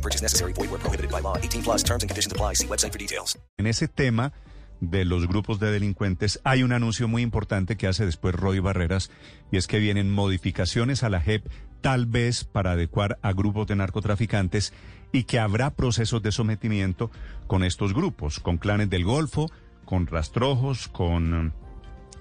No purchase necessary. Void where prohibited by law. 18 plus terms and conditions apply. See website for details. En ese tema de los grupos de delincuentes hay un anuncio muy importante que hace después Roy Barreras y es que vienen modificaciones a la JEP tal vez para adecuar a grupos de narcotraficantes y que habrá procesos de sometimiento con estos grupos, con clanes del Golfo, con rastrojos, con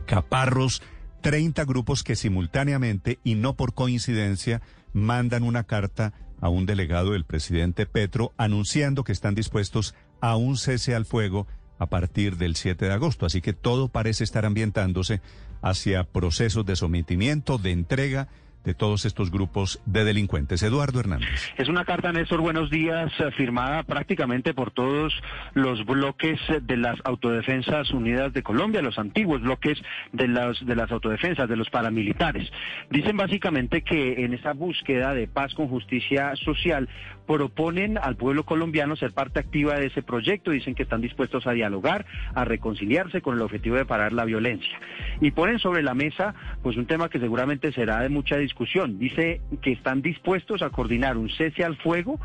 caparros, 30 grupos que simultáneamente y no por coincidencia mandan una carta a un delegado del presidente Petro anunciando que están dispuestos a un cese al fuego a partir del 7 de agosto. Así que todo parece estar ambientándose hacia procesos de sometimiento, de entrega de todos estos grupos de delincuentes. Eduardo Hernández. Es una carta, Néstor, buenos días, eh, firmada prácticamente por todos los bloques de las Autodefensas Unidas de Colombia, los antiguos bloques de las, de las autodefensas, de los paramilitares. Dicen básicamente que en esa búsqueda de paz con justicia social proponen al pueblo colombiano ser parte activa de ese proyecto, dicen que están dispuestos a dialogar, a reconciliarse con el objetivo de parar la violencia. Y ponen sobre la mesa pues un tema que seguramente será de mucha discusión. Dice que están dispuestos a coordinar un cese al fuego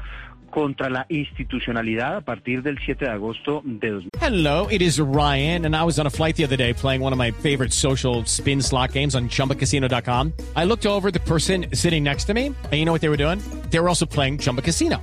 contra la institucionalidad a partir del 7 de agosto de 2000. Hello, it is Ryan, and I was on a flight the other day playing one of my favorite social spin slot games on chumbacasino.com. I looked over the person sitting next to me, and you know what they were doing? They were also playing Chumba Casino.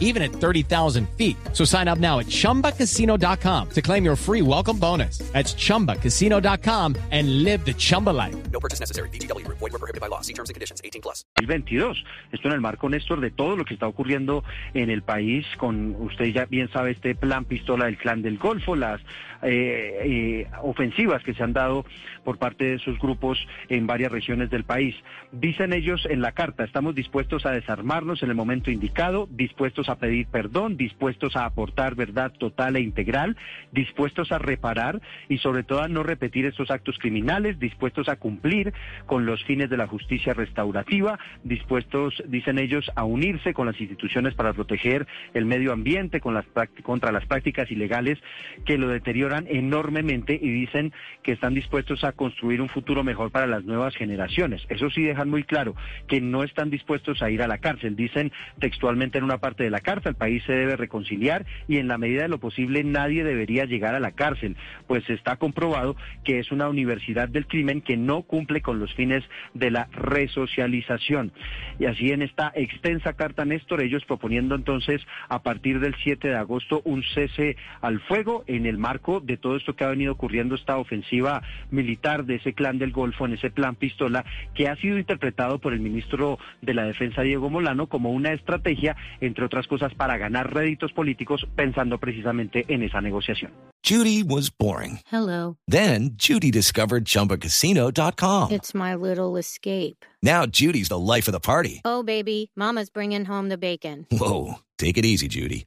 even at 30,000 feet. So sign up now at ChumbaCasino.com to claim your free welcome bonus. That's ChumbaCasino.com and live the Chumba life. No purchase necessary. VGW. Void were prohibited by law. See terms and conditions. 18 plus. 2022. Esto en el marco, Néstor, de todo lo que está ocurriendo en el país con, usted ya bien sabe, este plan pistola del clan del Golfo, las eh, eh, ofensivas que se han dado por parte de esos grupos en varias regiones del país. Dicen ellos en la carta, estamos dispuestos a desarmarnos en el momento indicado, dispuestos a pedir perdón, dispuestos a aportar verdad total e integral, dispuestos a reparar y sobre todo a no repetir estos actos criminales, dispuestos a cumplir con los fines de la justicia restaurativa, dispuestos, dicen ellos, a unirse con las instituciones para proteger el medio ambiente contra las prácticas ilegales que lo deterioran enormemente y dicen que están dispuestos a construir un futuro mejor para las nuevas generaciones. Eso sí dejan muy claro que no están dispuestos a ir a la cárcel. Dicen textualmente en una parte de la cárcel, el país se debe reconciliar y en la medida de lo posible nadie debería llegar a la cárcel, pues está comprobado que es una universidad del crimen que no cumple con los fines de la resocialización. Y así en esta extensa carta, Néstor, ellos proponiendo entonces a partir del 7 de agosto un cese al fuego en el marco de todo esto que ha venido ocurriendo, esta ofensiva militar de ese clan del Golfo, en ese plan pistola, que ha sido interpretado por el ministro de la Defensa, Diego Molano, como una estrategia, entre otras cosas, para ganar réditos políticos, pensando precisamente en esa negociación. Judy was boring. Hello. Then Judy discovered ChumbaCasino.com. It's my little escape. Now Judy's the life of the party. Oh, baby, Mama's bringing home the bacon. Whoa, take it easy, Judy.